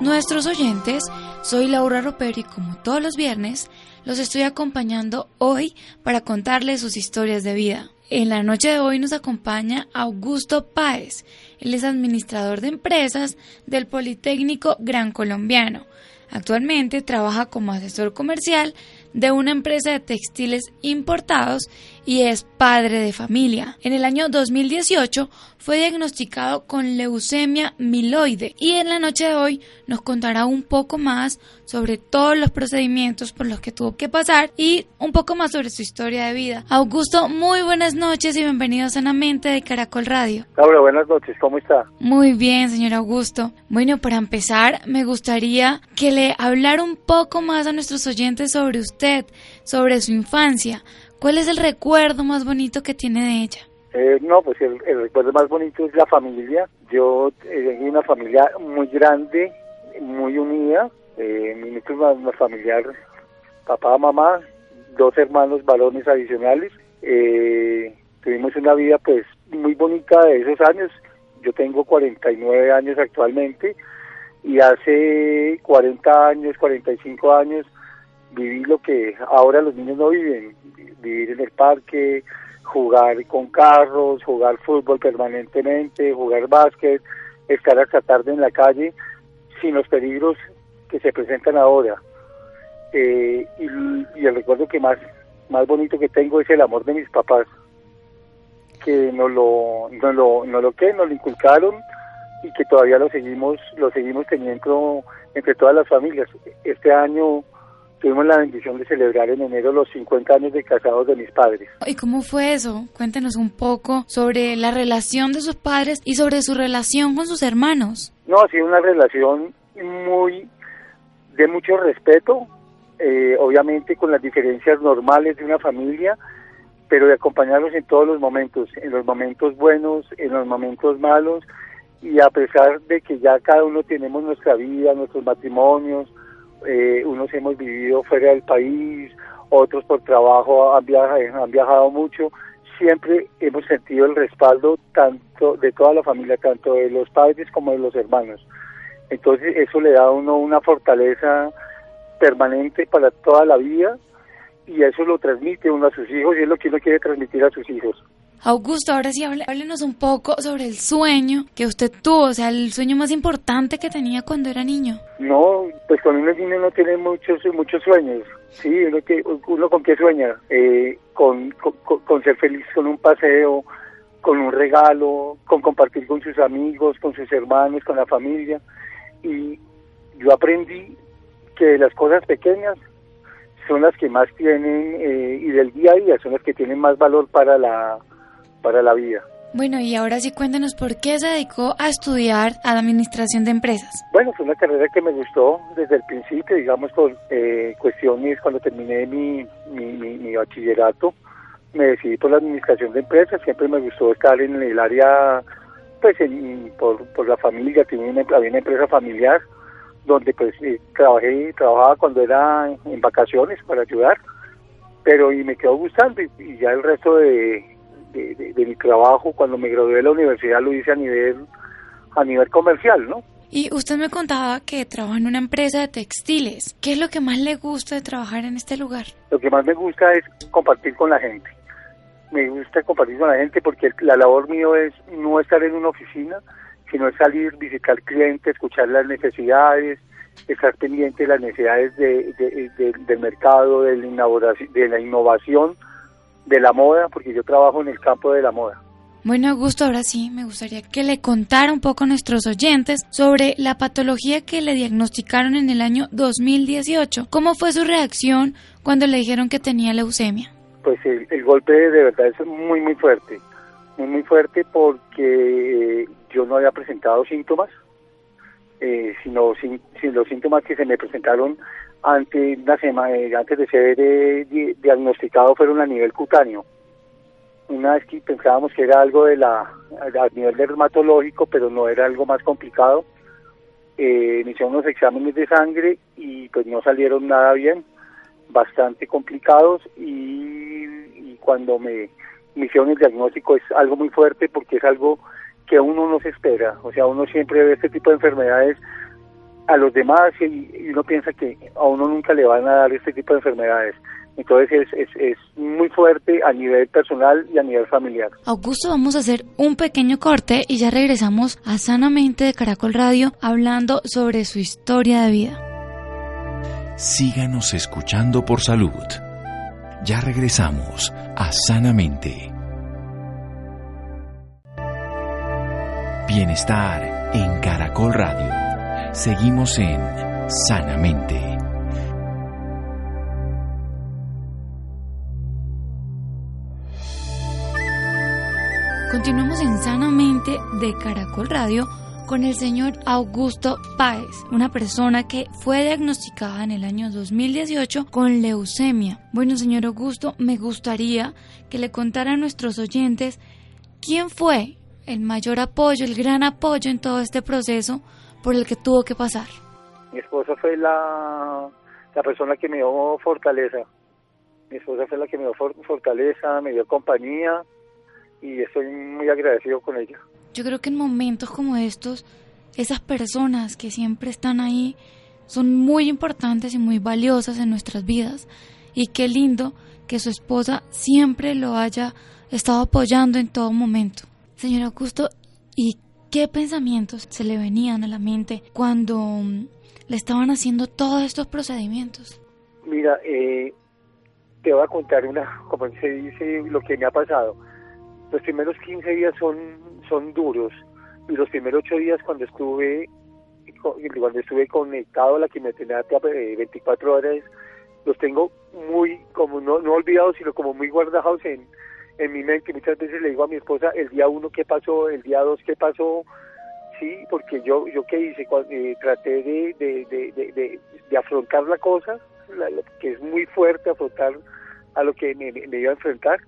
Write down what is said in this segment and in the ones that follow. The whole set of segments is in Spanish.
Nuestros oyentes. Soy Laura Ropero y como todos los viernes, los estoy acompañando hoy para contarles sus historias de vida. En la noche de hoy nos acompaña Augusto Páez. Él es administrador de empresas del Politécnico Gran Colombiano. Actualmente trabaja como asesor comercial de una empresa de textiles importados y es padre de familia. En el año 2018 fue diagnosticado con leucemia miloide y en la noche de hoy nos contará un poco más sobre todos los procedimientos por los que tuvo que pasar y un poco más sobre su historia de vida. Augusto, muy buenas noches y bienvenido sanamente de Caracol Radio. Laura, buenas noches, ¿cómo está? Muy bien, señor Augusto. Bueno, para empezar, me gustaría que le hablara un poco más a nuestros oyentes sobre usted, sobre su infancia. ¿Cuál es el recuerdo más bonito que tiene de ella? Eh, no, pues el, recuerdo más bonito es la familia. Yo eh, tengo una familia muy grande, muy unida. Eh, mi núcleo más familiar, papá, mamá, dos hermanos varones adicionales. Eh, tuvimos una vida pues muy bonita de esos años. Yo tengo 49 años actualmente y hace 40 años, 45 años viví lo que ahora los niños no viven, vivir en el parque, jugar con carros, jugar fútbol permanentemente, jugar básquet, estar hasta tarde en la calle sin los peligros que se presentan ahora. Eh, y, el recuerdo que más, más bonito que tengo es el amor de mis papás, que nos lo, no lo, no lo que, nos lo inculcaron y que todavía lo seguimos, lo seguimos teniendo entre todas las familias. Este año tuvimos la bendición de celebrar en enero los 50 años de casados de mis padres. ¿Y cómo fue eso? Cuéntenos un poco sobre la relación de sus padres y sobre su relación con sus hermanos. No, ha sido una relación muy de mucho respeto, eh, obviamente con las diferencias normales de una familia, pero de acompañarlos en todos los momentos, en los momentos buenos, en los momentos malos, y a pesar de que ya cada uno tenemos nuestra vida, nuestros matrimonios, eh, unos hemos vivido fuera del país, otros por trabajo han viajado, han viajado mucho, siempre hemos sentido el respaldo tanto de toda la familia, tanto de los padres como de los hermanos. Entonces eso le da a uno una fortaleza permanente para toda la vida y eso lo transmite uno a sus hijos y es lo que uno quiere transmitir a sus hijos. Augusto, ahora sí, háblenos un poco sobre el sueño que usted tuvo, o sea, el sueño más importante que tenía cuando era niño. No, pues cuando uno es niño no tiene muchos muchos sueños. Sí, uno, que, uno con qué sueña, eh, con, con, ser feliz con un paseo, con un regalo, con compartir con sus amigos, con sus hermanos, con la familia. Y yo aprendí que las cosas pequeñas son las que más tienen eh, y del día a día son las que tienen más valor para la para la vida. Bueno, y ahora sí cuéntenos por qué se dedicó a estudiar a la administración de empresas. Bueno, fue una carrera que me gustó desde el principio, digamos, por eh, cuestiones cuando terminé mi, mi, bachillerato, me decidí por la administración de empresas, siempre me gustó estar en el área, pues por, por la familia, tenía una, había una empresa familiar donde pues eh, trabajé, trabajaba cuando era en vacaciones para ayudar, pero y me quedó gustando y ya el resto de de, mi trabajo cuando me gradué de la universidad lo hice a nivel a nivel comercial, ¿no? Y usted me contaba que trabaja en una empresa de textiles. ¿Qué es lo que más le gusta de trabajar en este lugar? Lo que más me gusta es compartir con la gente. Me gusta compartir con la gente porque la labor mío es no estar en una oficina, sino es salir, visitar clientes, escuchar las necesidades, estar pendiente de las necesidades del mercado, de la, de la innovación de la moda, porque yo trabajo en el campo de la moda. Bueno, Augusto, ahora sí me gustaría que le contara un poco a nuestros oyentes sobre la patología que le diagnosticaron en el año 2018. ¿Cómo fue su reacción cuando le dijeron que tenía leucemia? Pues el, golpe de verdad es muy, muy fuerte. muy, muy fuerte porque yo no había presentado síntomas, eh, sino sin, los síntomas que se me presentaron antes, una semana, eh, antes de ser eh, diagnosticado fueron a nivel cutáneo. Una vez que pensábamos que era algo de la, a nivel dermatológico, pero no era algo más complicado. Eh, me hicieron unos exámenes de sangre y pues no salieron nada bien, bastante complicados y, y cuando me, me hicieron el diagnóstico es algo muy fuerte porque es algo que uno no se espera. O sea, uno siempre ve este tipo de enfermedades a los demás y, uno piensa que a uno nunca le van a dar este tipo de enfermedades. Entonces es, es, es, muy fuerte a nivel personal y a nivel familiar. Augusto, vamos a hacer un pequeño corte y ya regresamos a Sanamente de Caracol Radio hablando sobre su historia de vida. Síganos escuchando por salud. Ya regresamos a Sanamente. Bienestar en Caracol Radio. Seguimos en Sanamente. Continuamos en Sanamente de Caracol Radio con el señor Augusto Páez, una persona que fue diagnosticada en el año 2018 con leucemia. Bueno, señor Augusto, me gustaría que le contara a nuestros oyentes quién fue el mayor apoyo, el gran apoyo en todo este proceso por el que tuvo que pasar? Mi esposa fue la, la persona que me dio fortaleza. Mi esposa fue la que me dio fortaleza, me dio compañía y estoy muy agradecido con ella. Yo creo que en momentos como estos, esas personas que siempre están ahí son muy importantes y muy valiosas en nuestras vidas. Y qué lindo que su esposa siempre lo haya estado apoyando en todo momento. Señor Augusto, ¿y qué pensamientos se le venían a la mente cuando mm, le estaban haciendo todos estos procedimientos? Mira, eh, te voy a contar una, como se dice, lo que me ha pasado. Los primeros 15 días son, son duros y los primeros 8 días cuando estuve cuando estuve conectado a la quimioterapia 24 horas, los tengo muy, como no, no olvidados, sino como muy guardados en, en mi mente muchas veces le digo a mi esposa el día uno qué pasó, el día dos qué pasó, sí, porque yo yo qué hice, eh, traté de, de, de, afrontar la cosa, que es muy fuerte afrontar a lo que me, iba a enfrentar,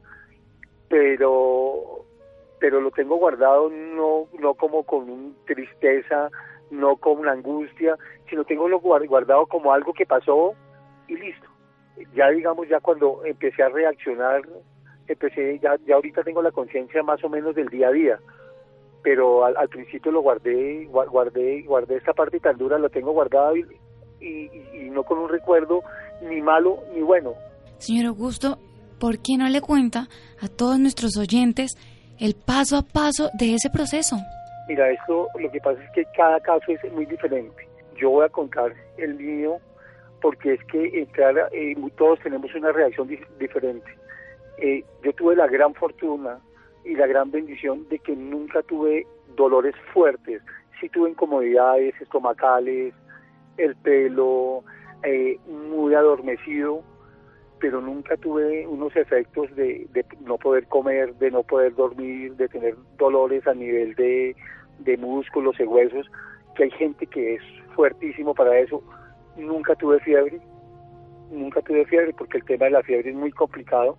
pero pero lo tengo guardado no no como con un tristeza, no con una angustia, sino tengo lo guardado como algo que pasó y listo. Ya digamos, ya cuando empecé a reaccionar empecé, ya, ya ahorita tengo la conciencia más o menos del día a día, pero al, principio lo guardé, guardé, guardé esta parte tan dura, lo tengo guardado y, y, no con un recuerdo ni malo ni bueno. Señor Augusto, ¿por qué no le cuenta a todos nuestros oyentes el paso a paso de ese proceso? Mira, esto lo que pasa es que cada caso es muy diferente. Yo voy a contar el mío porque es que entrar, eh, todos tenemos una reacción diferente. Eh, yo tuve la gran fortuna y la gran bendición de que nunca tuve dolores fuertes. Sí tuve incomodidades estomacales, el pelo eh, muy adormecido, pero nunca tuve unos efectos de, no poder comer, de no poder dormir, de tener dolores a nivel de, de músculos y huesos, que hay gente que es fuertísimo para eso. Nunca tuve fiebre, nunca tuve fiebre porque el tema de la fiebre es muy complicado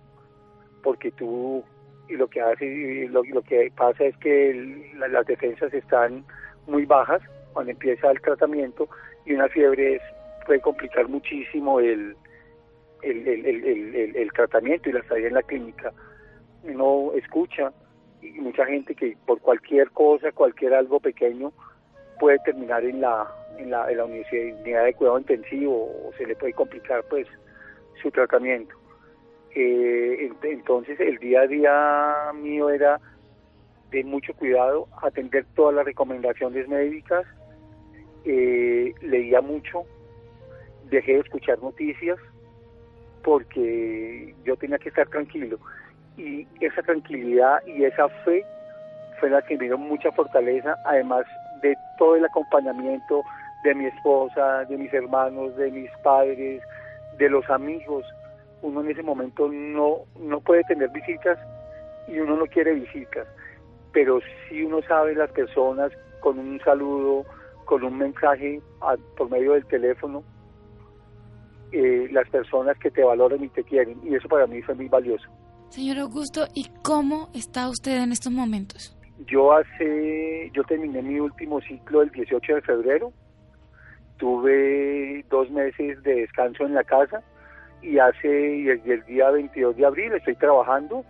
porque tú y lo que hace lo, lo que pasa es que las defensas están muy bajas cuando empieza el tratamiento y una fiebre es, puede complicar muchísimo el el, el, el, tratamiento y la estadía en la clínica. Uno escucha y mucha gente que por cualquier cosa, cualquier algo pequeño, puede terminar en la, en la, en la unidad de cuidado intensivo o se le puede complicar pues su tratamiento. Eh, entonces el día a día mío era de mucho cuidado, atender todas las recomendaciones médicas, eh, leía mucho, dejé de escuchar noticias porque yo tenía que estar tranquilo. Y esa tranquilidad y esa fe fue la que me dio mucha fortaleza, además de todo el acompañamiento de mi esposa, de mis hermanos, de mis padres, de los amigos uno en ese momento no, no puede tener visitas y uno no quiere visitas, pero si uno sabe las personas con un saludo, con un mensaje por medio del teléfono, eh, las personas que te valoran y te quieren. Y eso para mí fue muy valioso. Señor Augusto, ¿y cómo está usted en estos momentos? Yo hace, yo terminé mi último ciclo el 18 de febrero. Tuve dos meses de descanso en la casa y hace desde el día 22 de abril estoy trabajando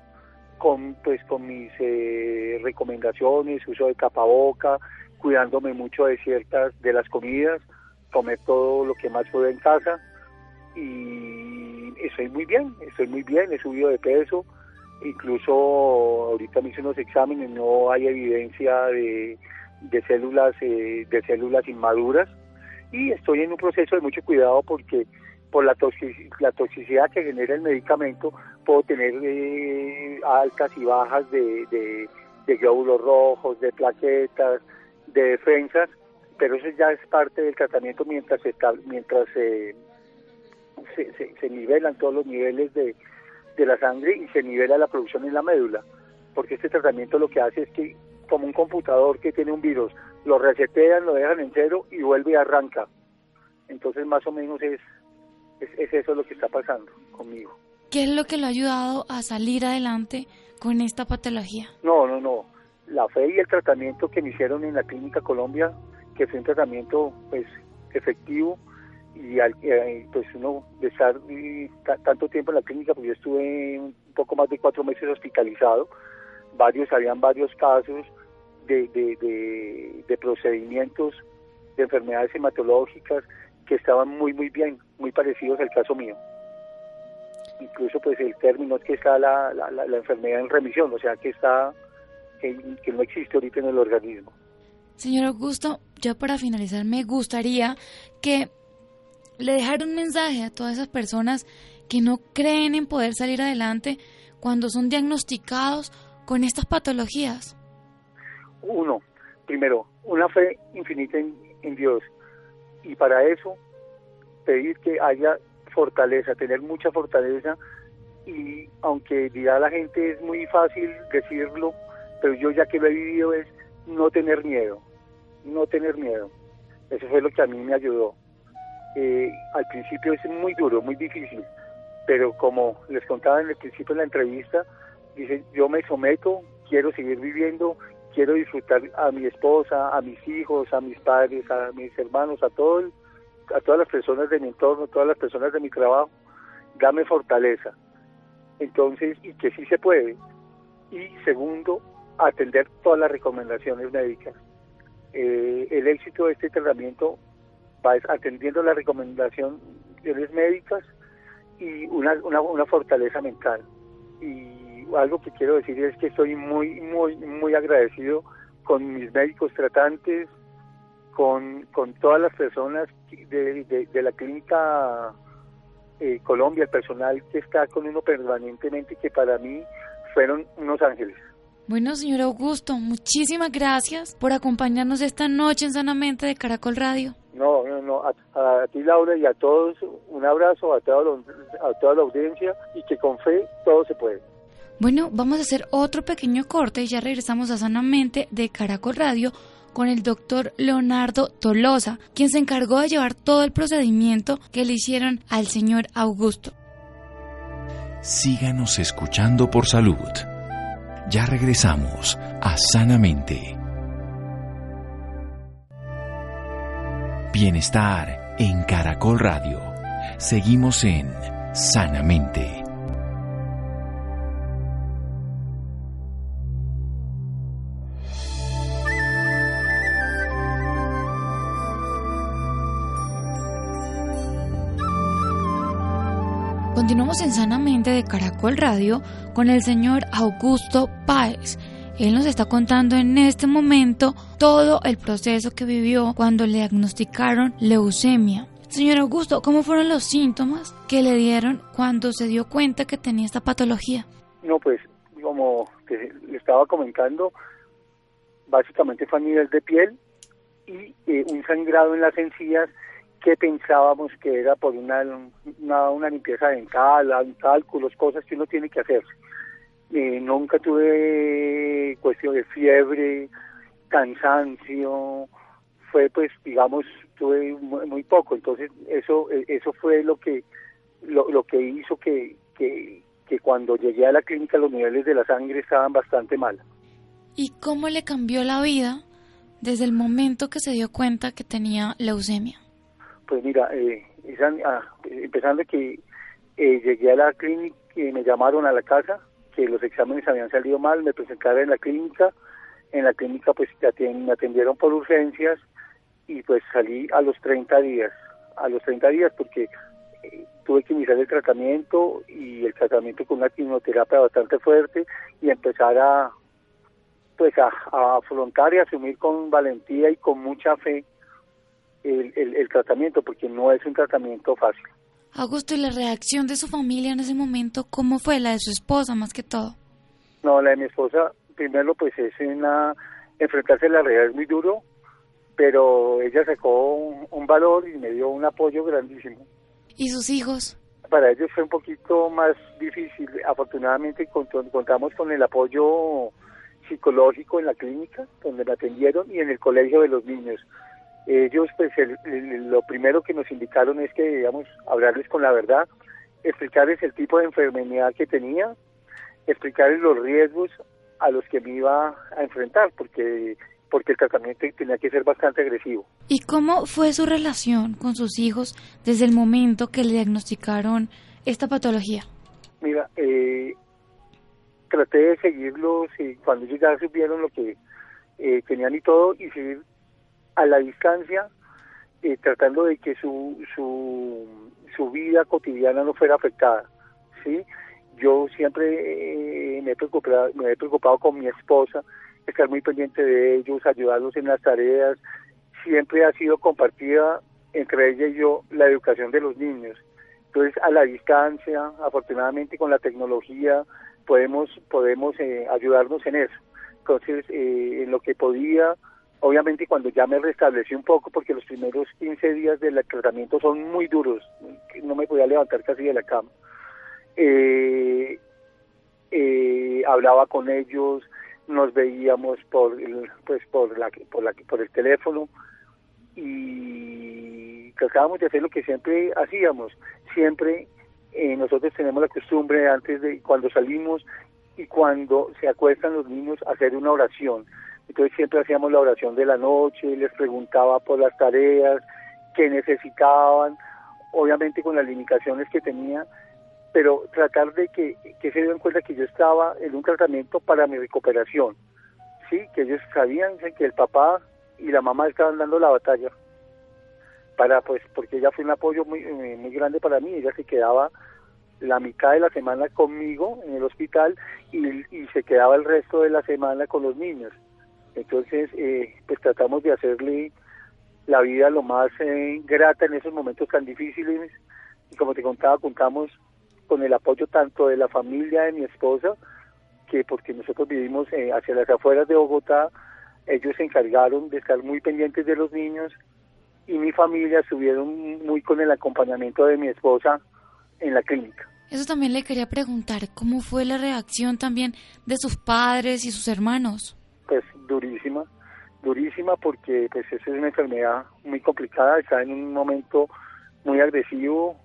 con pues con mis eh, recomendaciones, uso de capaboca, cuidándome mucho de ciertas de las comidas, comer todo lo que más puedo en casa y estoy muy bien, estoy muy bien, he subido de peso, incluso ahorita me hice unos exámenes, no hay evidencia de, de células eh, de células inmaduras y estoy en un proceso de mucho cuidado porque por la, la toxicidad que genera el medicamento puedo tener eh, altas y bajas de, de, glóbulos rojos, de plaquetas, de defensas, pero eso ya es parte del tratamiento mientras está, mientras eh, se, se, nivelan todos los niveles de, de la sangre y se nivela la producción en la médula, porque este tratamiento lo que hace es que como un computador que tiene un virus, lo resetean, lo dejan en cero y vuelve y arranca. Entonces más o menos es, es, eso lo que está pasando conmigo. ¿Qué es lo que lo ha ayudado a salir adelante con esta patología? No, no, no. La fe y el tratamiento que me hicieron en la Clínica Colombia, que fue un tratamiento pues efectivo, y eh, pues uno de estar tanto tiempo en la clínica, pues yo estuve un poco más de cuatro meses hospitalizado, varios, habían varios casos de, de, de, procedimientos de enfermedades hematológicas que estaban muy, muy bien, muy parecidos al caso mío. Incluso pues el término es que está la, la, la, enfermedad en remisión, o sea que está, que, que no existe ahorita en el organismo. Señor Augusto, ya para finalizar me gustaría que le dejar un mensaje a todas esas personas que no creen en poder salir adelante cuando son diagnosticados con estas patologías? Uno, primero, una fe infinita en, Dios. Y para eso, pedir que haya fortaleza, tener mucha fortaleza. Y aunque dirá la gente es muy fácil decirlo, pero yo ya que lo he vivido es no tener miedo, no tener miedo. Eso fue lo que a mí me ayudó. Eh, al principio es muy duro, muy difícil, pero como les contaba en el principio de la entrevista, dice, yo me someto, quiero seguir viviendo, quiero disfrutar a mi esposa, a mis hijos, a mis padres, a mis hermanos, a todo a todas las personas de mi entorno, todas las personas de mi trabajo, dame fortaleza. Entonces, y que sí se puede. Y segundo, atender todas las recomendaciones médicas. Eh, el éxito de este tratamiento vas atendiendo las médicas y una, una, fortaleza mental. Y algo que quiero decir es que estoy muy, muy, muy agradecido con mis médicos tratantes, con, con todas las personas de, de, la clínica eh, Colombia, el personal que está con uno permanentemente, que para mí fueron unos ángeles. Bueno, señor Augusto, muchísimas gracias por acompañarnos esta noche en Sanamente de Caracol Radio. No, no, no, a, ti Laura y a todos un abrazo, a toda, a toda la audiencia y que con fe todo se puede. Bueno, vamos a hacer otro pequeño corte y ya regresamos a Sanamente de Caracol Radio con el doctor Leonardo Tolosa, quien se encargó de llevar todo el procedimiento que le hicieron al señor Augusto. Síganos escuchando por salud. Ya regresamos a Sanamente. Bienestar en Caracol Radio. Seguimos en Sanamente. Continuamos en Sanamente de Caracol Radio con el señor Augusto Páez. Él nos está contando en este momento todo el proceso que vivió cuando le diagnosticaron leucemia. Señor Augusto, ¿cómo fueron los síntomas que le dieron cuando se dio cuenta que tenía esta patología? No, pues como le estaba comentando, básicamente fue a nivel de piel y eh, un sangrado en las encías que pensábamos que era por una, una, limpieza dental, cálculos, cosas que uno tiene que hacer. Eh, nunca tuve cuestión de fiebre, cansancio, fue pues digamos tuve muy, poco, entonces eso eso fue lo que lo, lo que hizo que, que, que cuando llegué a la clínica los niveles de la sangre estaban bastante mal. ¿Y cómo le cambió la vida desde el momento que se dio cuenta que tenía leucemia? Pues mira, eh, ah, empezando que eh, llegué a la clínica y me llamaron a la casa, que los exámenes habían salido mal, me presentaron en la clínica, en la clínica pues me atendieron por urgencias y pues salí a los 30 días, a los 30 días porque eh, tuve que iniciar el tratamiento y el tratamiento con una quimioterapia bastante fuerte y empezar a pues a, afrontar y asumir con valentía y con mucha fe el, el, tratamiento, porque no es un tratamiento fácil. Augusto, ¿y la reacción de su familia en ese momento, cómo fue la de su esposa más que todo? No, la de mi esposa, primero pues es una, enfrentarse a la realidad es muy duro, pero ella sacó un, valor y me dio un apoyo grandísimo. ¿Y sus hijos? Para ellos fue un poquito más difícil. Afortunadamente contamos con el apoyo psicológico en la clínica donde me atendieron y en el colegio de los niños. Ellos, pues, lo primero que nos indicaron es que debíamos hablarles con la verdad, explicarles el tipo de enfermedad que tenía, explicarles los riesgos a los que me iba a enfrentar, porque porque el tratamiento tenía que ser bastante agresivo. ¿Y cómo fue su relación con sus hijos desde el momento que le diagnosticaron esta patología? Mira, eh, traté de seguirlos y cuando ellos ya supieron lo que eh, tenían y todo y seguir a la distancia eh, tratando de que su, su, su vida cotidiana no fuera afectada sí yo siempre eh, me, he preocupado, me he preocupado con mi esposa estar muy pendiente de ellos ayudarlos en las tareas. Siempre ha sido compartida entre ella y yo la educación de los niños. Entonces a la distancia afortunadamente con la tecnología podemos podemos eh, ayudarnos en eso. Entonces, eh, en lo que podía, obviamente cuando ya me restablecí un poco, porque los primeros 15 días del tratamiento son muy duros, no me podía levantar casi de la cama, eh, hablaba con ellos, nos veíamos por el, pues por la por la por el teléfono y tratábamos de hacer lo que siempre hacíamos, siempre eh, nosotros tenemos la costumbre antes de cuando salimos y cuando se acuestan los niños hacer una oración. Entonces siempre hacíamos la oración de la noche, les preguntaba por las tareas, que necesitaban, obviamente con las limitaciones que tenía, pero tratar de que, que se den cuenta que yo estaba en un tratamiento para mi recuperación, sí, que ellos sabían que el papá y la mamá estaban dando la batalla para pues porque ella fue un apoyo muy eh, muy grande para mí. Ella se quedaba la mitad de la semana conmigo en el hospital y, se quedaba el resto de la semana con los niños entonces eh, pues tratamos de hacerle la vida lo más eh, grata en esos momentos tan difíciles y como te contaba contamos con el apoyo tanto de la familia de mi esposa que porque nosotros vivimos hacia las afueras de Bogotá ellos se encargaron de estar muy pendientes de los niños y mi familia estuvieron muy con el acompañamiento de mi esposa en la clínica. Eso también le quería preguntar, ¿cómo fue la reacción también de sus padres y sus hermanos? Pues durísima, durísima porque pues esa es una enfermedad muy complicada, está en un momento muy agresivo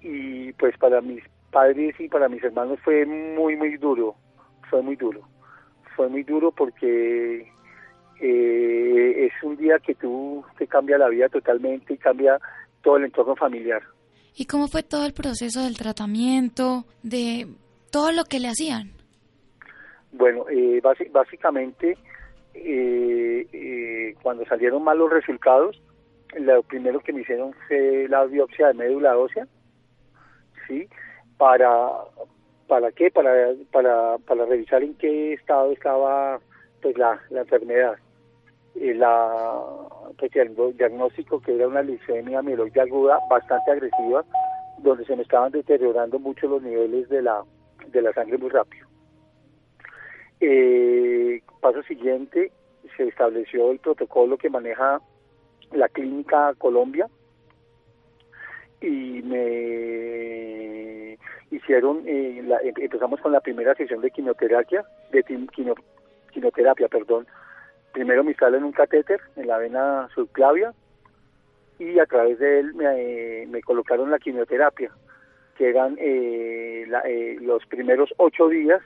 y pues para mis padres y para mis hermanos fue muy muy duro, fue muy duro, fue muy duro porque eh, es un día que tú te cambia la vida totalmente y cambia todo el entorno familiar. ¿Y cómo fue todo el proceso del tratamiento, de todo lo que le hacían? Bueno, eh, básicamente eh, eh, cuando salieron malos resultados, lo primero que me hicieron fue la biopsia de médula ósea, ¿sí? Para, ¿para qué? Para, para, para revisar en qué estado estaba pues la, la enfermedad la, pues, el diagnóstico que era una leucemia mieloide aguda bastante agresiva, donde se me estaban deteriorando mucho los niveles de la, de la sangre muy rápido. Eh, paso siguiente, se estableció el protocolo que maneja la clínica Colombia y me hicieron, eh, em, empezamos con la primera sesión de quimioterapia, de quimioterapia, perdón. Primero me instalan un catéter en la vena subclavia y a través de él me, me colocaron la quimioterapia, que eran eh, eh, los primeros ocho días,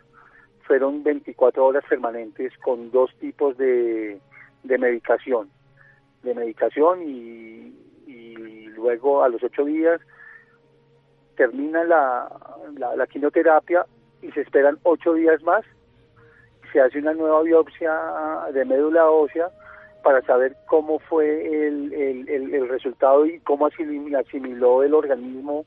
fueron 24 horas permanentes con dos tipos de, de medicación, de medicación y, y luego a los ocho días termina la, la, quimioterapia y se esperan ocho días más, se hace una nueva biopsia de médula ósea para saber cómo fue el, el, resultado y cómo asimiló el organismo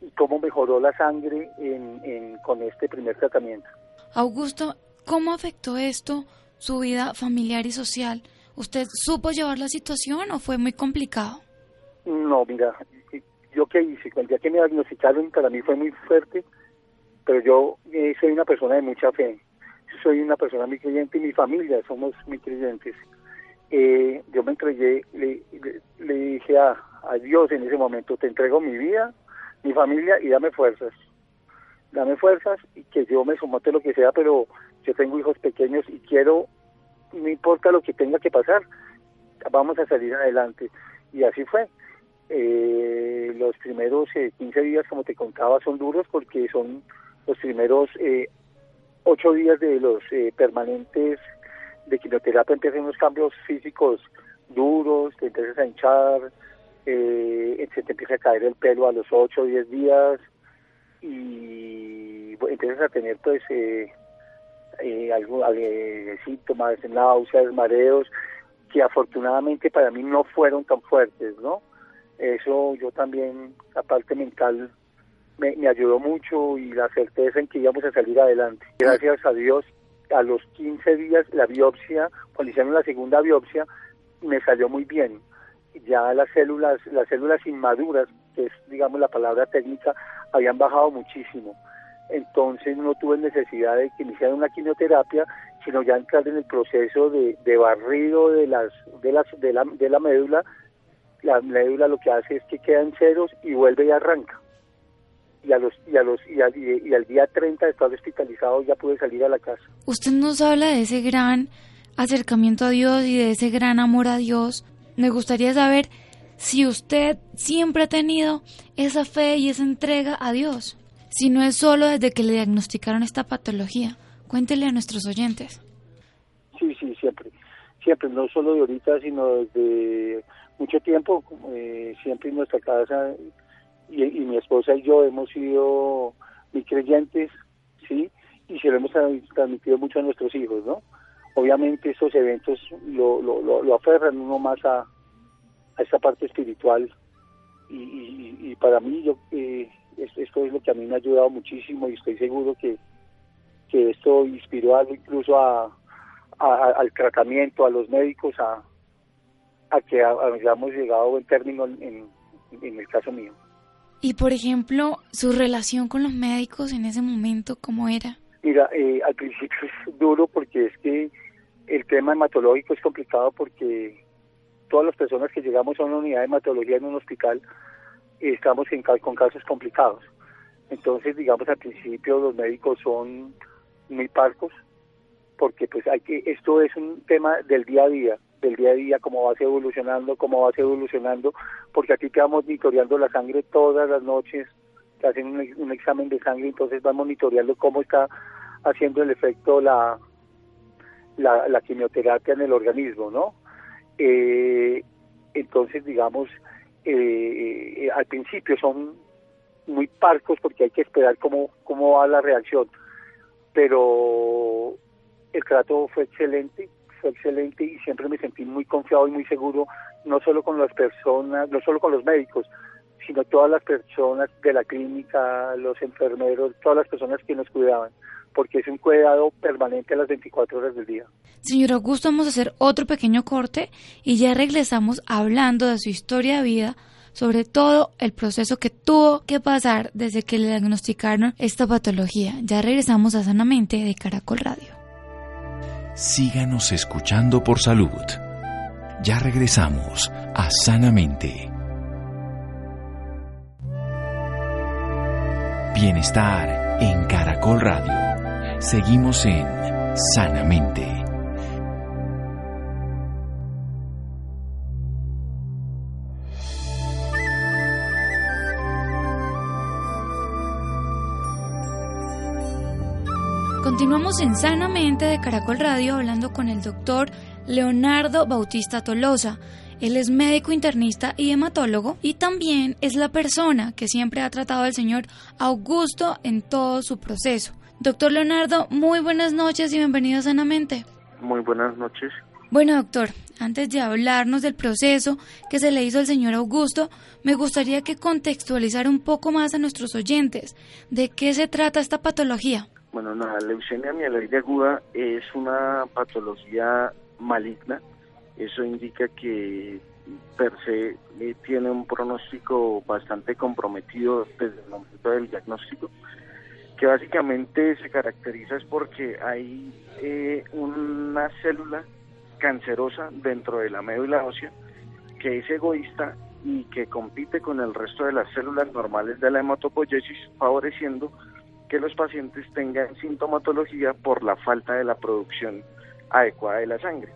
y cómo mejoró la sangre en, con este primer tratamiento. Augusto, ¿cómo afectó esto su vida familiar y social? ¿Usted supo llevar la situación o fue muy complicado? No, mira, yo qué hice, el día que me diagnosticaron para mí fue muy fuerte, pero yo eh, soy una persona de mucha fe, soy una persona muy creyente y mi familia somos muy creyentes. Eh, yo me entregué, le, dije a, Dios en ese momento, te entrego mi vida, mi familia y dame fuerzas. Dame fuerzas y que yo me somote lo que sea, pero yo tengo hijos pequeños y quiero, no importa lo que tenga que pasar, vamos a salir adelante. Y así fue. Eh, los primeros 15 eh, días, como te contaba, son duros porque son los primeros eh, 8 días de los eh, permanentes de quimioterapia, empiezan unos cambios físicos duros, te empiezas a hinchar, eh, se te empieza a caer el pelo a los 8 o 10 días y empiezas a tener pues eh, eh, algo, síntomas, náuseas, mareos, que afortunadamente para mí no fueron tan fuertes, ¿no? Eso yo también, la parte mental, me, ayudó mucho y la certeza en que íbamos a salir adelante. Gracias a Dios, a los 15 días la biopsia, cuando hicieron la segunda biopsia, me salió muy bien. Ya las células, las células inmaduras, que es digamos la palabra técnica, habían bajado muchísimo. Entonces no tuve necesidad de que iniciara una quimioterapia, sino ya entrar en el proceso de, de barrido de las de las de la, de la médula la médula lo que hace es que queda en ceros y vuelve y arranca. Y, a los, y, a los, y, al día 30 de estar hospitalizado ya pude salir a la casa. Usted nos habla de ese gran acercamiento a Dios y de ese gran amor a Dios. Me gustaría saber si usted siempre ha tenido esa fe y esa entrega a Dios, si no es solo desde que le diagnosticaron esta patología. Cuéntele a nuestros oyentes. Sí, sí, siempre. Siempre, no solo de ahorita, sino desde mucho tiempo, eh, siempre en nuestra casa, y, mi esposa y yo hemos sido muy creyentes, ¿sí? Y se lo hemos transmitido mucho a nuestros hijos, ¿no? Obviamente esos eventos lo, lo, lo, aferran uno más a, a esta parte espiritual y, y, para mí yo eh, esto es lo que a mí me ha ayudado muchísimo y estoy seguro que, que esto inspiró algo incluso a, al tratamiento, a los médicos, a, a que hayamos llegado a buen término en, en, el caso mío. Y por ejemplo, su relación con los médicos en ese momento, ¿cómo era? Mira, eh, al principio es duro porque es que el tema hematológico es complicado porque todas las personas que llegamos a una unidad de hematología en un hospital estamos en, con casos complicados. Entonces, digamos, al principio los médicos son muy parcos porque pues hay que esto es un tema del día a día del día a día, cómo vas evolucionando, cómo vas evolucionando, porque aquí te monitoreando la sangre todas las noches, te hacen un, examen de sangre, entonces vas monitoreando cómo está haciendo el efecto la, la, quimioterapia en el organismo, ¿no? Eh, entonces, digamos, eh, eh, al principio son muy parcos porque hay que esperar cómo, cómo va la reacción, pero el trato fue excelente, fue excelente y siempre me sentí muy confiado y muy seguro, no solo con las personas, no solo con los médicos, sino todas las personas de la clínica, los enfermeros, todas las personas que nos cuidaban, porque es un cuidado permanente a las 24 horas del día. Señor Augusto, vamos a hacer otro pequeño corte y ya regresamos hablando de su historia de vida, sobre todo el proceso que tuvo que pasar desde que le diagnosticaron esta patología. Ya regresamos a Sanamente de Caracol Radio síganos escuchando por salud. Ya regresamos a Sanamente. Bienestar en Caracol Radio. Seguimos en Sanamente. Continuamos en Sanamente de Caracol Radio hablando con el doctor Leonardo Bautista Tolosa. Él es médico internista y hematólogo y también es la persona que siempre ha tratado al señor Augusto en todo su proceso. Doctor Leonardo, muy buenas noches y bienvenido a Sanamente. Muy buenas noches. Bueno, doctor, antes de hablarnos del proceso que se le hizo al señor Augusto, me gustaría que contextualizara un poco más a nuestros oyentes de qué se trata esta patología. Bueno, la leucemia mieloide aguda es una patología maligna. Eso indica que per se eh, tiene un pronóstico bastante comprometido desde el momento del diagnóstico, que básicamente se caracteriza es porque hay eh, una célula cancerosa dentro de la médula ósea que es egoísta y que compite con el resto de las células normales de la hematopoiesis, favoreciendo que los pacientes tengan sintomatología por la falta de la producción adecuada de la sangre.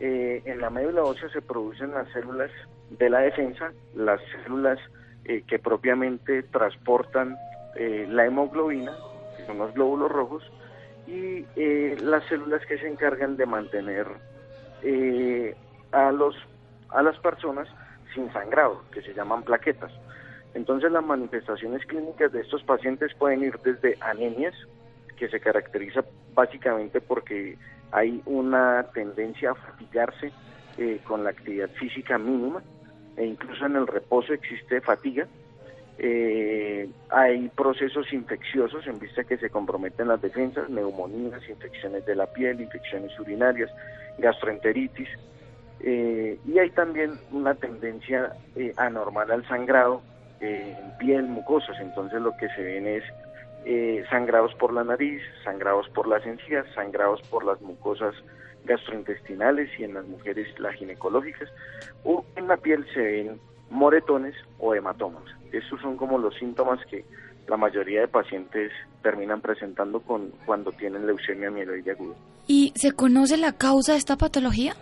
Eh, en la médula ósea se producen las células de la defensa, las células eh, que propiamente transportan eh, la hemoglobina, que son los glóbulos rojos, y las células que se encargan de mantener a, los, a las personas sin sangrado, que se llaman plaquetas. Entonces las manifestaciones clínicas de estos pacientes pueden ir desde anemias, que se caracteriza básicamente porque hay una tendencia a fatigarse eh, con la actividad física mínima e incluso en el reposo existe fatiga. Eh, hay procesos infecciosos en vista que se comprometen las defensas, neumonías, infecciones de la piel, infecciones urinarias, gastroenteritis. Eh, y hay también una tendencia anormal al sangrado en piel, mucosas. Entonces lo que se ven es eh, sangrados por la nariz, sangrados por las encías, sangrados por las mucosas gastrointestinales y en las mujeres las ginecológicas, o en la piel se ven moretones o hematomas. Estos son como los síntomas que la mayoría de pacientes terminan presentando con, cuando tienen leucemia mieloide aguda. ¿Y se conoce la causa de esta patología?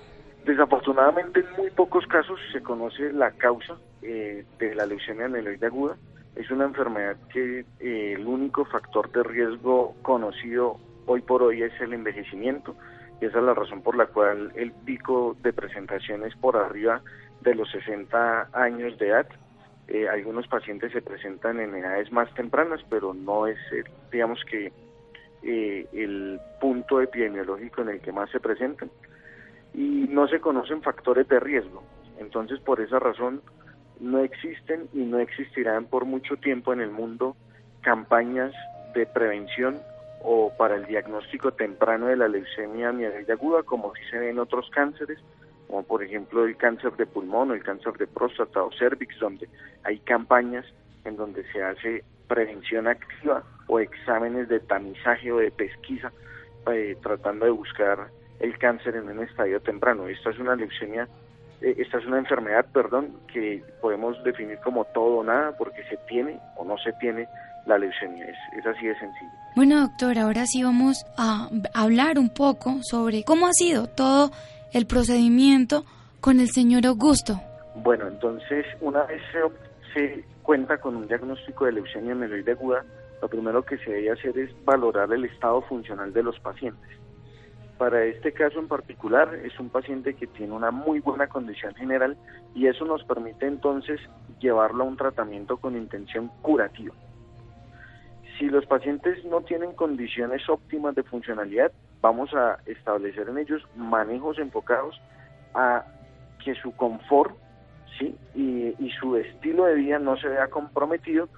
Desafortunadamente en muy pocos casos se conoce la causa eh, de la leucemia mieloide aguda es una enfermedad que eh, el único factor de riesgo conocido hoy por hoy es el envejecimiento y esa es la razón por la cual el pico de presentación es por arriba de los 60 años de edad. Eh, algunos pacientes se presentan en edades más tempranas, pero no es, eh, digamos que, el punto epidemiológico en el que más se presentan. Y no se conocen factores de riesgo. Entonces, por esa razón, no existen y no existirán por mucho tiempo en el mundo campañas de prevención o para el diagnóstico temprano de la leucemia mieloide aguda, como si se ve en otros cánceres, como por ejemplo el cáncer de pulmón o el cáncer de próstata o cervix, donde hay campañas en donde se hace prevención activa o exámenes de tamizaje o de pesquisa eh, tratando de buscar el cáncer en un estadio temprano. Esta es una leucemia eh, esta es una enfermedad, perdón, que podemos definir como todo o nada porque se tiene o no se tiene la leucemia. Es, así de sencillo. Bueno, doctor, ahora sí vamos a hablar un poco sobre cómo ha sido todo el procedimiento con el señor Augusto. Bueno, entonces, una vez se, se cuenta con un diagnóstico de leucemia mieloide aguda, lo primero que se debe hacer es valorar el estado funcional de los pacientes. Para este caso en particular es un paciente que tiene una muy buena condición general y eso nos permite entonces llevarlo a un tratamiento con intención curativa. Si los pacientes no tienen condiciones óptimas de funcionalidad, vamos a establecer en ellos manejos enfocados a que su confort ¿sí? y, su estilo de vida no se vea comprometido,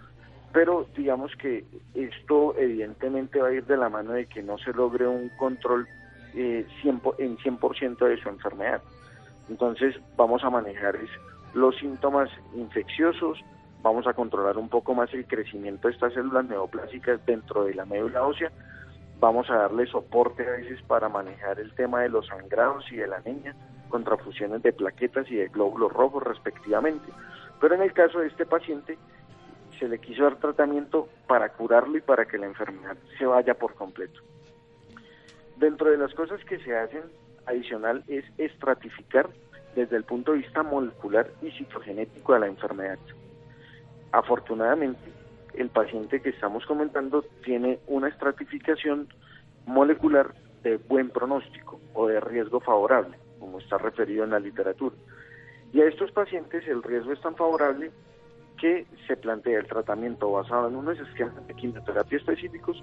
pero digamos que esto evidentemente va a ir de la mano de que no se logre un control eh, en 100% de su enfermedad. Entonces vamos a manejar los síntomas infecciosos, vamos a controlar un poco más el crecimiento de estas células neoplásicas dentro de la médula ósea, vamos a darle soporte a veces para manejar el tema de los sangrados y de la anemia, con transfusiones de plaquetas y de glóbulos rojos respectivamente. Pero en el caso de este paciente se le quiso dar tratamiento para curarlo y para que la enfermedad se vaya por completo. Dentro de las cosas que se hacen adicional es estratificar desde el punto de vista molecular y citogenético a la enfermedad. Afortunadamente, el paciente que estamos comentando tiene una estratificación molecular de buen pronóstico o de riesgo favorable, como está referido en la literatura. Y a estos pacientes el riesgo es tan favorable que se plantea el tratamiento basado en unos esquemas de quimioterapia específicos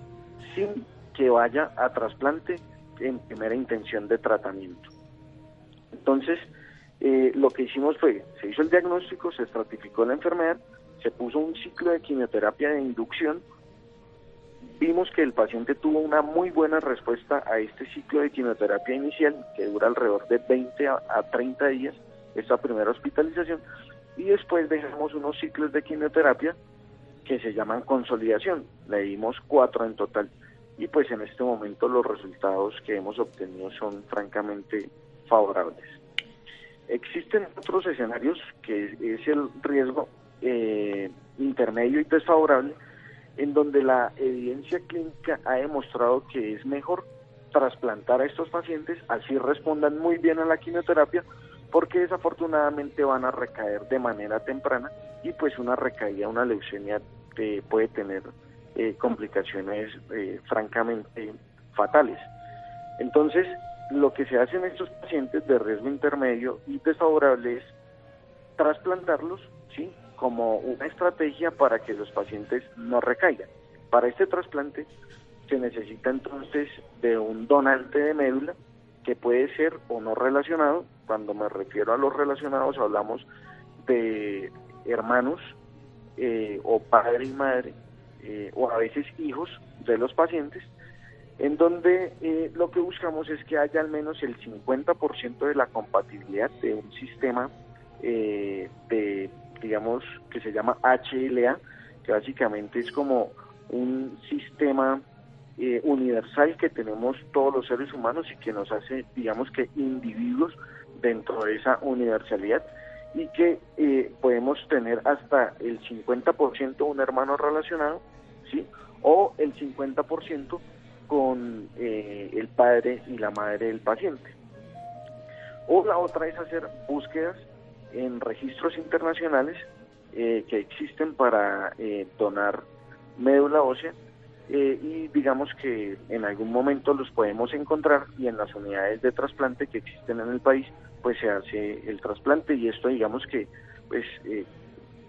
sin que vaya a trasplante en primera intención de tratamiento. Entonces, eh, lo que hicimos fue, se hizo el diagnóstico, se estratificó la enfermedad, se puso un ciclo de quimioterapia de inducción, vimos que el paciente tuvo una muy buena respuesta a este ciclo de quimioterapia inicial, que dura alrededor de 20 a, 30 días, esta primera hospitalización, y después dejamos unos ciclos de quimioterapia que se llaman consolidación, le dimos cuatro en total, y pues en este momento los resultados que hemos obtenido son francamente favorables. Existen otros escenarios que es el riesgo eh, intermedio y desfavorable, en donde la evidencia clínica ha demostrado que es mejor trasplantar a estos pacientes, así respondan muy bien a la quimioterapia, porque desafortunadamente van a recaer de manera temprana y pues una recaída, una leucemia eh, puede tener eh, complicaciones francamente fatales. Entonces, lo que se hace en estos pacientes de riesgo intermedio y desfavorable es trasplantarlos, ¿sí? Como una estrategia para que los pacientes no recaigan. Para este trasplante se necesita entonces de un donante de médula que puede ser o no relacionado. Cuando me refiero a los relacionados hablamos de hermanos eh, o padre y madre eh, o a veces hijos de los pacientes en donde eh, lo que buscamos es que haya al menos el 50% de la compatibilidad de un sistema de, digamos, que se llama HLA, que básicamente es como un sistema eh, universal que tenemos todos los seres humanos y que nos hace, digamos que, individuos dentro de esa universalidad y que podemos tener hasta el 50% un hermano relacionado, ¿sí? O el 50% con eh, el padre y la madre del paciente. O la otra es hacer búsquedas en registros internacionales eh, que existen para eh, donar médula ósea y digamos que en algún momento los podemos encontrar y en las unidades de trasplante que existen en el país pues se hace el trasplante y esto digamos que pues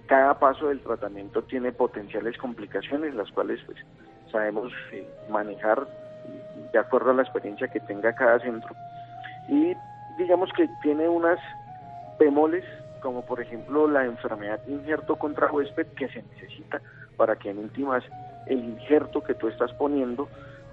cada paso del tratamiento tiene potenciales complicaciones las cuales pues sabemos eh, manejar de acuerdo a la experiencia que tenga cada centro. Y digamos que tiene unas bemoles, como por ejemplo la enfermedad injerto contra huésped que se necesita para que en últimas el injerto que tú estás poniendo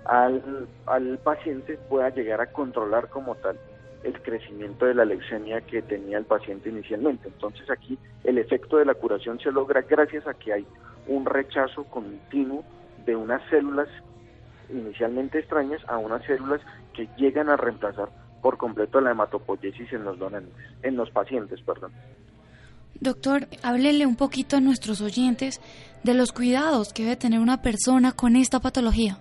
al, al paciente pueda llegar a controlar como tal el crecimiento de la leucemia que tenía el paciente inicialmente. Entonces aquí el efecto de la curación se logra gracias a que hay un rechazo continuo de unas células inicialmente extrañas a unas células que llegan a reemplazar por completo la hematopoiesis en los donantes, en los pacientes, perdón. Doctor, háblele un poquito a nuestros oyentes de los cuidados que debe tener una persona con esta patología.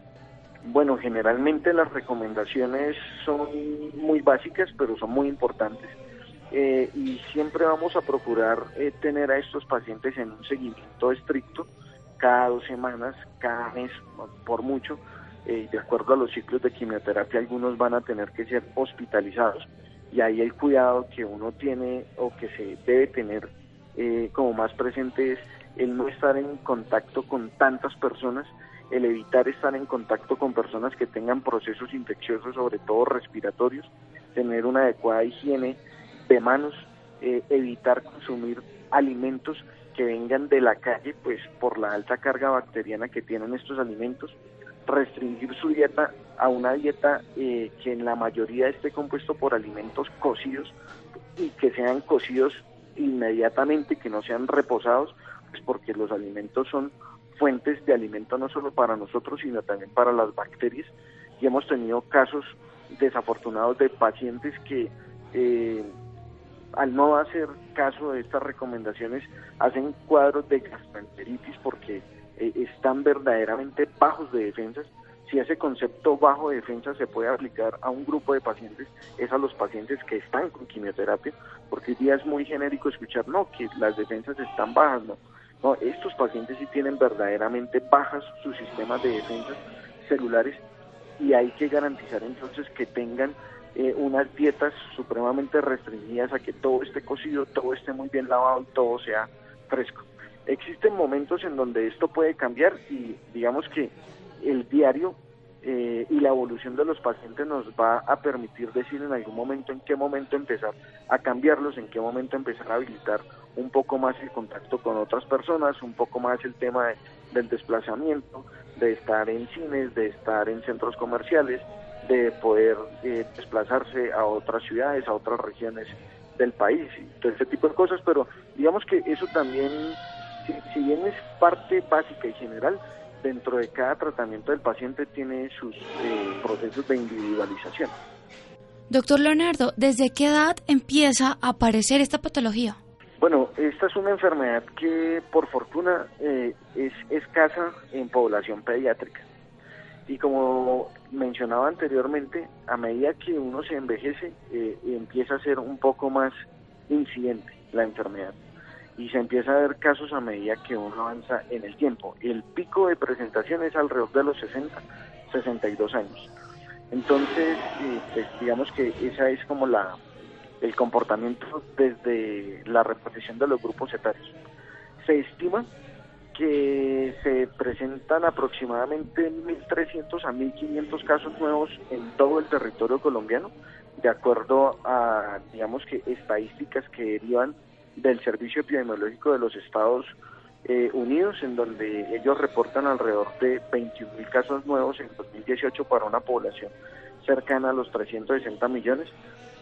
Bueno, generalmente las recomendaciones son muy básicas, pero son muy importantes. Eh, y siempre vamos a procurar eh, tener a estos pacientes en un seguimiento estricto cada dos semanas, cada mes, por mucho, eh, de acuerdo a los ciclos de quimioterapia, algunos van a tener que ser hospitalizados. Y ahí el cuidado que uno tiene o que se debe tener eh, como más presente es el no estar en contacto con tantas personas, el evitar estar en contacto con personas que tengan procesos infecciosos, sobre todo respiratorios, tener una adecuada higiene de manos, eh, evitar consumir alimentos que vengan de la calle, pues por la alta carga bacteriana que tienen estos alimentos, restringir su dieta a una dieta eh, que en la mayoría esté compuesto por alimentos cocidos y que sean cocidos inmediatamente, que no sean reposados, pues porque los alimentos son fuentes de alimento no solo para nosotros, sino también para las bacterias. Y hemos tenido casos desafortunados de pacientes que eh, al no hacer caso de estas recomendaciones, hacen cuadros de gastroenteritis porque eh, están verdaderamente bajos de defensas. Si ese concepto bajo de defensa se puede aplicar a un grupo de pacientes, es a los pacientes que están con quimioterapia, porque hoy día es muy genérico escuchar, no, que las defensas están bajas, no. No, estos pacientes sí tienen verdaderamente bajas sus sistemas de defensas celulares y hay que garantizar entonces que tengan eh, unas dietas supremamente restringidas a que todo esté cocido, todo esté muy bien lavado y todo sea fresco. Existen momentos en donde esto puede cambiar y digamos que el diario eh, y la evolución de los pacientes nos va a permitir decir en algún momento en qué momento empezar a cambiarlos, en qué momento empezar a habilitar un poco más el contacto con otras personas, un poco más el tema del desplazamiento, de estar en cines, de estar en centros comerciales, de poder eh, desplazarse a otras ciudades, a otras regiones del país y todo ese tipo de cosas, pero digamos que eso también, si, bien es parte básica y general, dentro de cada tratamiento del paciente tiene sus eh, procesos de individualización. Doctor Leonardo, ¿desde qué edad empieza a aparecer esta patología? Bueno, esta es una enfermedad que por fortuna eh, es escasa en población pediátrica. Y como mencionaba anteriormente, a medida que uno se envejece, eh, empieza a ser un poco más incidente la enfermedad. Y se empieza a ver casos a medida que uno avanza en el tiempo. El pico de presentación es alrededor de los 60, 62 años. Entonces, eh, pues, digamos que esa es como la el comportamiento desde la reposición de los grupos etarios. Se estima que se presentan aproximadamente 1.300 a 1.500 casos nuevos en todo el territorio colombiano, de acuerdo a, digamos que, estadísticas que derivan del Servicio Epidemiológico de los Estados eh, Unidos, en donde ellos reportan alrededor de 21.000 casos nuevos en 2018 para una población cercana a los 360 millones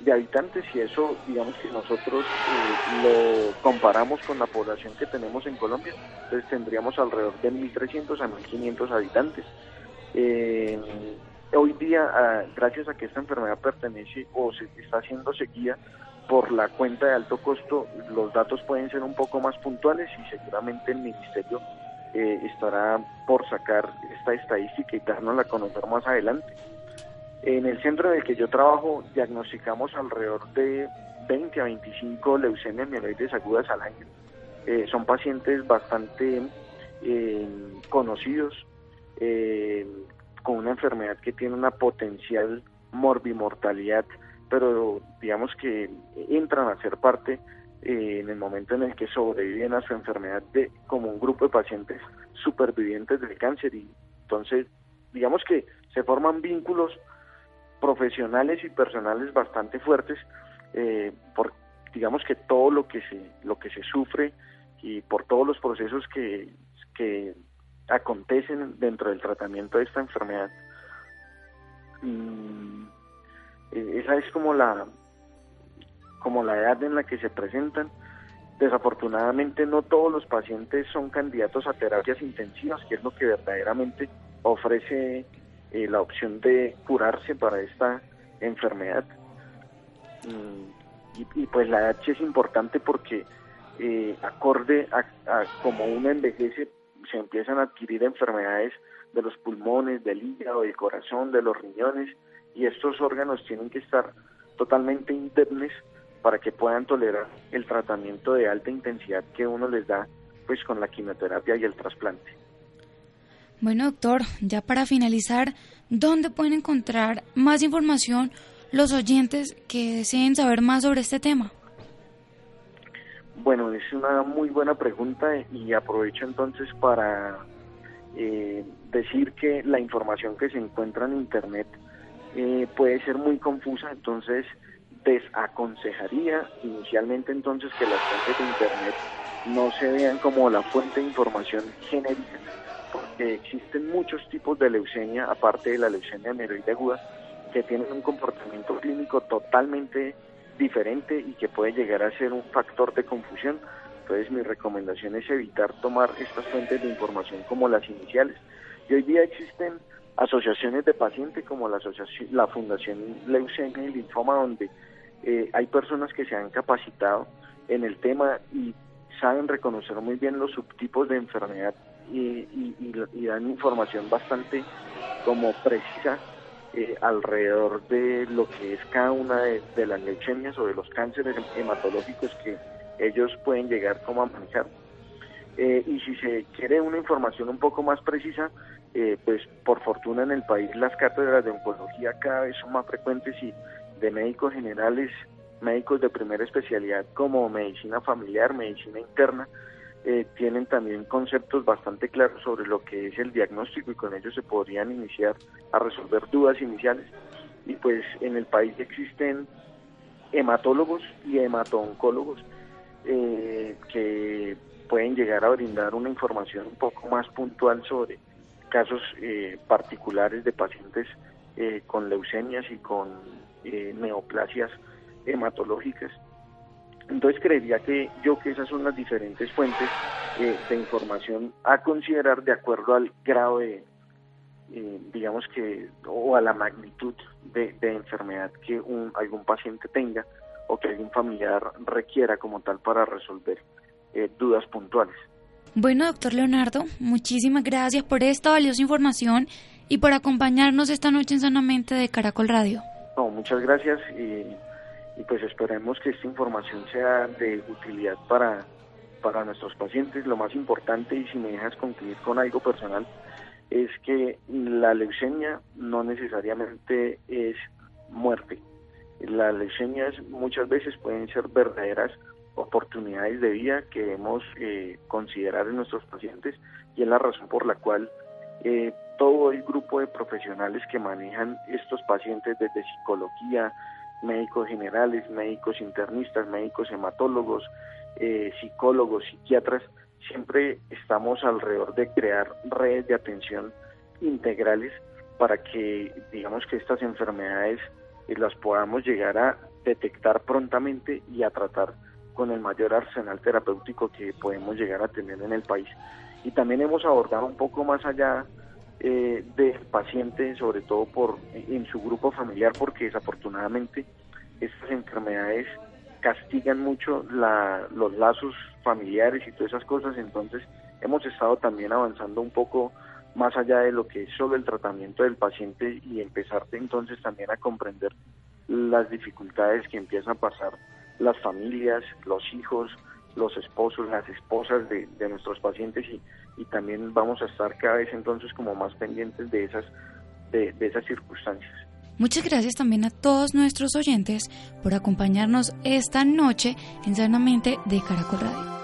de habitantes y eso digamos que nosotros eh, lo comparamos con la población que tenemos en Colombia, entonces tendríamos alrededor de 1.300 a 1.500 habitantes. Eh, hoy día, ah, gracias a que esta enfermedad pertenece o se está siendo seguida por la cuenta de alto costo, los datos pueden ser un poco más puntuales y seguramente el ministerio eh, estará por sacar esta estadística y darnos a conocer más adelante. En el centro en el que yo trabajo diagnosticamos alrededor de 20 a 25 leucemias mieloides agudas al año. Eh, son pacientes bastante eh, conocidos con una enfermedad que tiene una potencial morbimortalidad, pero digamos que entran a ser parte en el momento en el que sobreviven a su enfermedad de como un grupo de pacientes supervivientes del cáncer. Y entonces digamos que se forman vínculos profesionales y personales bastante fuertes eh, por digamos que todo lo que se lo que se sufre y por todos los procesos que, que acontecen dentro del tratamiento de esta enfermedad. Mm, eh, esa es como la como la edad en la que se presentan desafortunadamente no todos los pacientes son candidatos a terapias intensivas que es lo que verdaderamente ofrece eh, la opción de curarse para esta enfermedad. Mm, y, pues la edad es importante porque eh, acorde a, como uno envejece, se empiezan a adquirir enfermedades de los pulmones, del hígado, del corazón, de los riñones, y estos órganos tienen que estar totalmente indemnes para que puedan tolerar el tratamiento de alta intensidad que uno les da pues con la quimioterapia y el trasplante. Bueno, doctor, ya para finalizar, ¿dónde pueden encontrar más información los oyentes que deseen saber más sobre este tema? Bueno, es una muy buena pregunta y aprovecho entonces para eh, decir que la información que se encuentra en Internet eh, puede ser muy confusa, entonces desaconsejaría inicialmente entonces que las fuentes de Internet no se vean como la fuente de información genérica porque existen muchos tipos de leucemia, aparte de la leucemia amiloide aguda, que tienen un comportamiento clínico totalmente diferente y que puede llegar a ser un factor de confusión. Entonces mi recomendación es evitar tomar estas fuentes de información como las iniciales. Y hoy día existen asociaciones de pacientes como la, asociación, la Fundación Leucemia y Linfoma, donde eh, hay personas que se han capacitado en el tema y saben reconocer muy bien los subtipos de enfermedad y, dan información bastante como precisa eh, alrededor de lo que es cada una de, las leucemias o de los cánceres hematológicos que ellos pueden llegar como a manejar. Eh, y si se quiere una información un poco más precisa, eh, pues por fortuna en el país las cátedras de oncología cada vez son más frecuentes y de médicos generales, médicos de primera especialidad como medicina familiar, medicina interna, eh, tienen también conceptos bastante claros sobre lo que es el diagnóstico y con ellos se podrían iniciar a resolver dudas iniciales. Y pues en el país existen hematólogos y hematooncólogos eh, que pueden llegar a brindar una información un poco más puntual sobre casos eh, particulares de pacientes eh, con leucemias y con eh, neoplasias hematológicas. Entonces creería que yo que esas son las diferentes fuentes de información a considerar de acuerdo al grado de, digamos que, o a la magnitud de, enfermedad que algún paciente tenga o que algún familiar requiera como tal para resolver eh, dudas puntuales. Bueno, doctor Leonardo, muchísimas gracias por esta valiosa información y por acompañarnos esta noche en Sanamente de Caracol Radio. No, muchas gracias y, pues esperemos que esta información sea de utilidad para, para nuestros pacientes. Lo más importante, y si me dejas concluir con algo personal, es que la leucemia no necesariamente es muerte. Las leucemias muchas veces pueden ser verdaderas oportunidades de vida que debemos eh, considerar en nuestros pacientes y es la razón por la cual eh, todo el grupo de profesionales que manejan estos pacientes desde psicología, médicos generales, médicos internistas, médicos hematólogos, eh, psicólogos, psiquiatras, siempre estamos alrededor de crear redes de atención integrales para que digamos que estas enfermedades las podamos llegar a detectar prontamente y a tratar con el mayor arsenal terapéutico que podemos llegar a tener en el país. Y también hemos abordado un poco más allá eh, del paciente, sobre todo por en su grupo familiar, porque desafortunadamente estas enfermedades castigan mucho los lazos familiares y todas esas cosas, entonces hemos estado también avanzando un poco más allá de lo que es solo el tratamiento del paciente y empezar entonces también a comprender las dificultades que empiezan a pasar las familias, los hijos, los esposos, las esposas de, nuestros pacientes y, y, también vamos a estar cada vez entonces como más pendientes de esas, de, de esas circunstancias. Muchas gracias también a todos nuestros oyentes por acompañarnos esta noche en Sanamente de Caracol Radio.